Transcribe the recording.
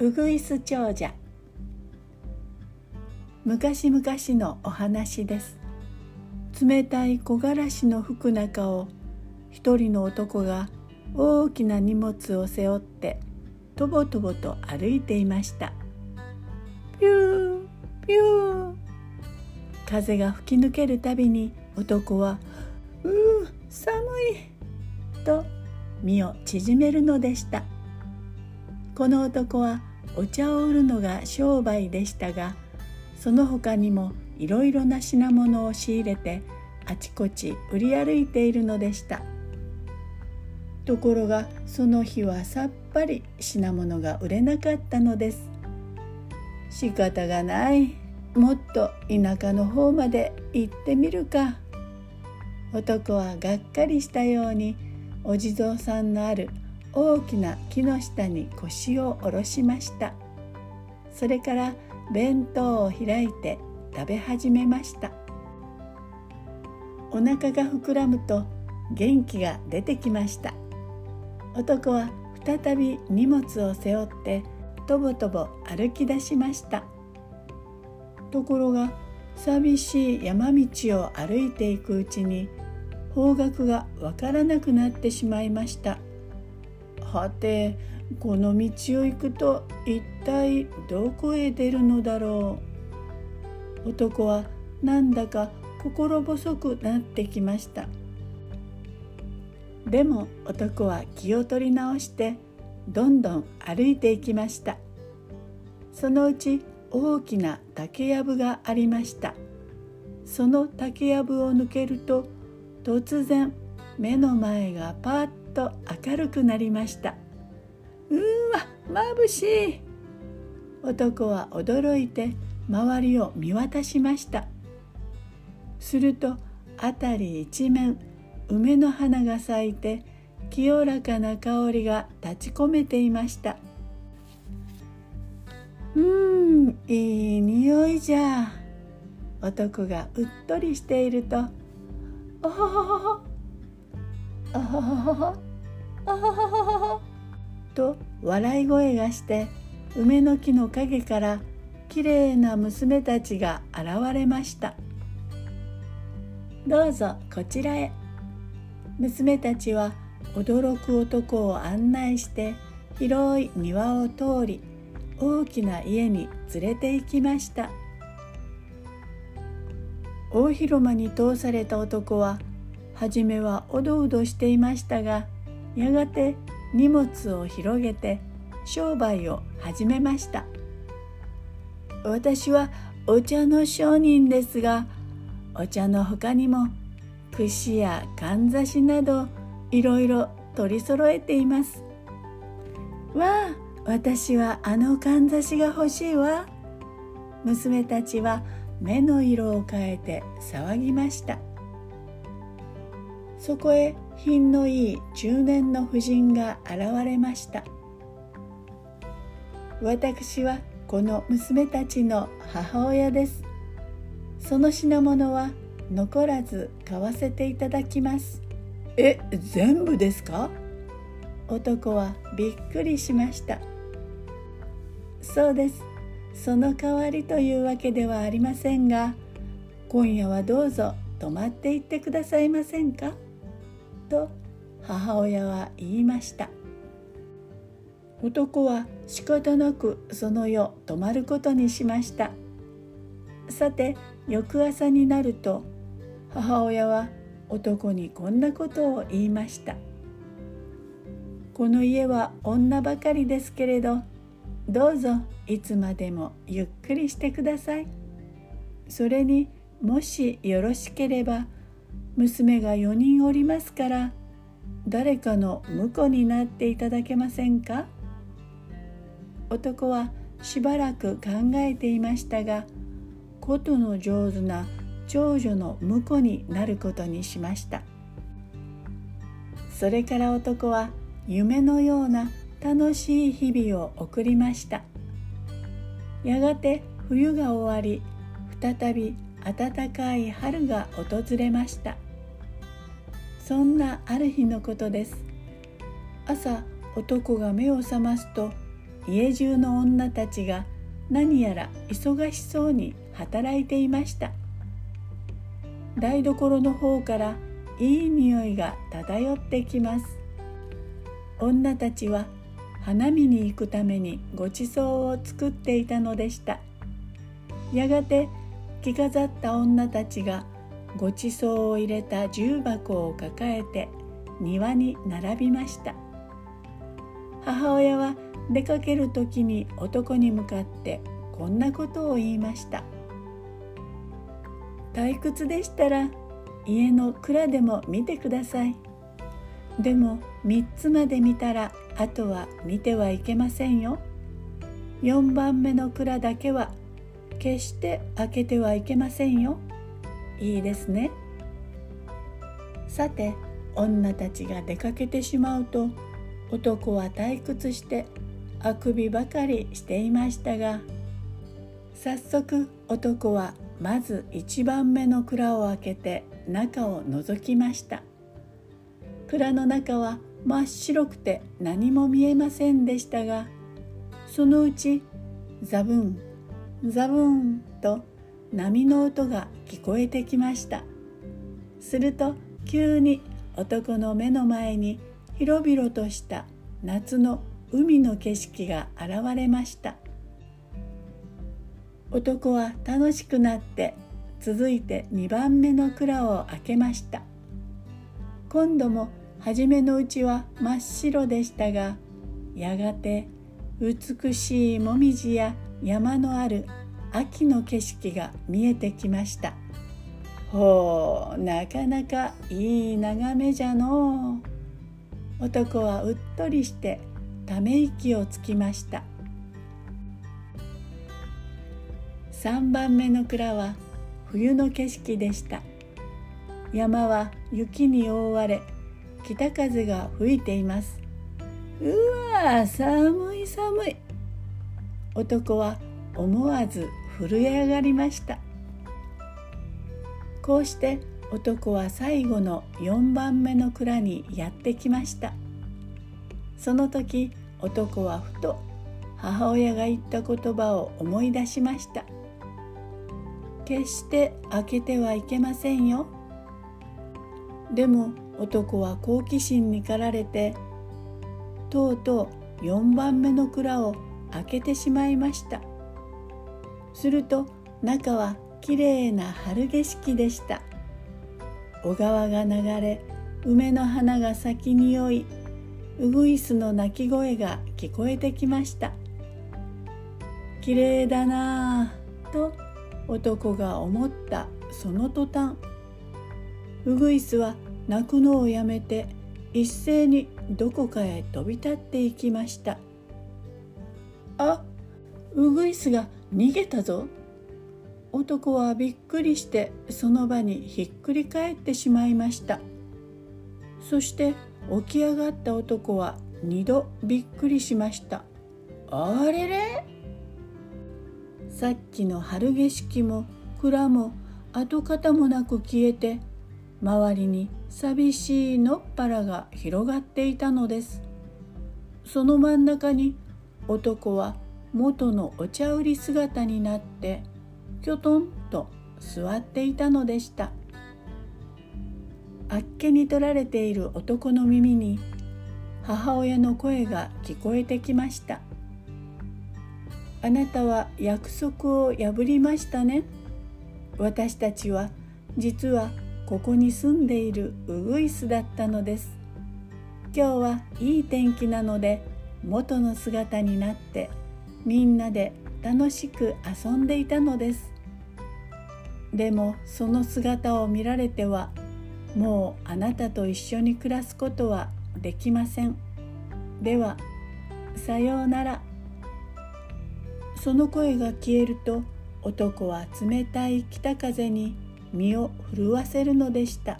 ウグイス長者。昔々のお話です。冷たい木枯らしの吹く中を一人の男が大きな荷物を背負ってとぼとぼと歩いていました。ピューピュー。風が吹き抜けるたびに男は「うー寒い!」と身を縮めるのでした。この男はお茶を売るのが商売でしたがその他にもいろいろな品物を仕入れてあちこち売り歩いているのでした。ところがその日はさっぱり品物が売れなかったのです。仕方がない。もっと田舎の方まで行ってみるか。男はがっかりしたようにお地蔵さんのある大きな木の下に腰を下ろしました。それから弁当を開いて食べ始めました。お腹が膨らむと元気が出てきました。男は再び荷物を背負ってとぼとぼ歩き出しました。ところが寂しい山道を歩いていくうちに方角がわからなくなってしまいました。はてこの道を行くと一体どこへ出るのだろう？男はなんだか心細くなってきました。でも男は気を取り直してどんどん歩いていきました。そのうち大きな竹やぶがありました。その竹やぶを抜けると突然目の前がパッと明るくなりました。うーわ眩しい。男は驚いて周りを見渡しました。すると辺り一面梅の花が咲いて清らかな香りが立ち込めていました。うーんいい匂いじゃ。男がうっとりしていると「おほほほほ。おほほほほ。」と笑い声がして梅の木の陰からきれいな娘たちが現れました。どうぞこちらへ。娘たちは驚く男を案内して広い庭を通り大きな家に連れて行きました。大広間に通された男は初めはおどおどしていましたがやがて荷物を広げて商売を始めました。私はお茶の商人ですがお茶の他にも串やかんざしなどいろいろ取り揃えています。わあ私はあのかんざしが欲しいわ。娘たちは目の色を変えて騒ぎました。そこへ品のいい中年の婦人が現れました。私はこの娘たちの母親です。その品物は残らず買わせていただきます。え全部ですか？男はびっくりしました。そうです。その代わりというわけではありませんが今夜はどうぞ泊まっていってくださいませんか？と母親は言いました。男は仕方なくその夜泊まることにしました。さて翌朝になると母親は男にこんなことを言いました。この家は女ばかりですけれどどうぞいつまでもゆっくりしてください。それにもしよろしければ娘が4人おりますから誰かの婿になっていただけませんか？男はしばらく考えていましたが琴の上手な長女の婿になることにしました。それから男は夢のような楽しい日々を送りました。やがて冬が終わり再び暖かい春が訪れました。そんなある日のことです。朝男が目を覚ますと家中の女たちが何やら忙しそうに働いていました。台所の方からいい匂いが漂ってきます。女たちは花見に行くためにごちそうを作っていたのでした。やがて着飾った女たちがごちそうを入れた重箱を抱えて庭に並びました。母親は出かける時に男に向かってこんなことを言いました。退屈でしたら家の蔵でも見てください。でも3つまで見たらあとは見てはいけませんよ。4番目の蔵だけは決して開けてはいけませんよ。いいですね。さて女たちが出かけてしまうと男は退屈してあくびばかりしていましたが早速男はまず一番目の蔵を開けて中を覗きました。蔵の中は真っ白くて何も見えませんでしたがそのうちザブンザブンと波の音が聞こえてきました。すると急に男の目の前に広々とした夏の海の景色が現れました。男は楽しくなって続いて2番目の蔵を開けました。今度も初めのうちは真っ白でしたがやがて美しいもみじや山のある秋の景色が見えてきました。ほうなかなかいい眺めじゃのう。男はうっとりしてため息をつきました。3番目の蔵は冬の景色でした。山は雪に覆われ北風が吹いています。うわ寒い寒い。男は思わず震え上がりました。こうして男は最後の4番目の蔵にやってきました。その時男はふと母親が言った言葉を思い出しました。決して開けてはいけませんよ。でも男は好奇心に駆られてとうとう4番目の蔵を開けてしまいました。すると中はきれいな春景色でした。小川が流れ梅の花が咲き匂いうぐいすの鳴き声が聞こえてきました。きれいだなぁと男が思ったその途端。ウグイスは鳴くのをやめて一斉にどこかへ飛び立っていきました。あウグイスが逃げたぞ。男はびっくりしてその場にひっくり返ってしまいました。そして起き上がった男は二度びっくりしました。あれれ？さっきの春景色も蔵も跡形もなく消えて周りに寂しい野っ原が広がっていたのです。その真ん中に男は元のお茶売り姿になってきょとんと座っていたのでした。あっけに取られている男の耳に母親の声が聞こえてきました。あなたは約束を破りましたね。私たちは実はここに住んでいるウグイスだったのです。今日はいい天気なので元の姿になってみんなで楽しく遊んでいたのです。でもその姿を見られてはもうあなたと一緒に暮らすことはできません。ではさようなら。その声が消えると男は冷たい北風に身を震わせるのでした。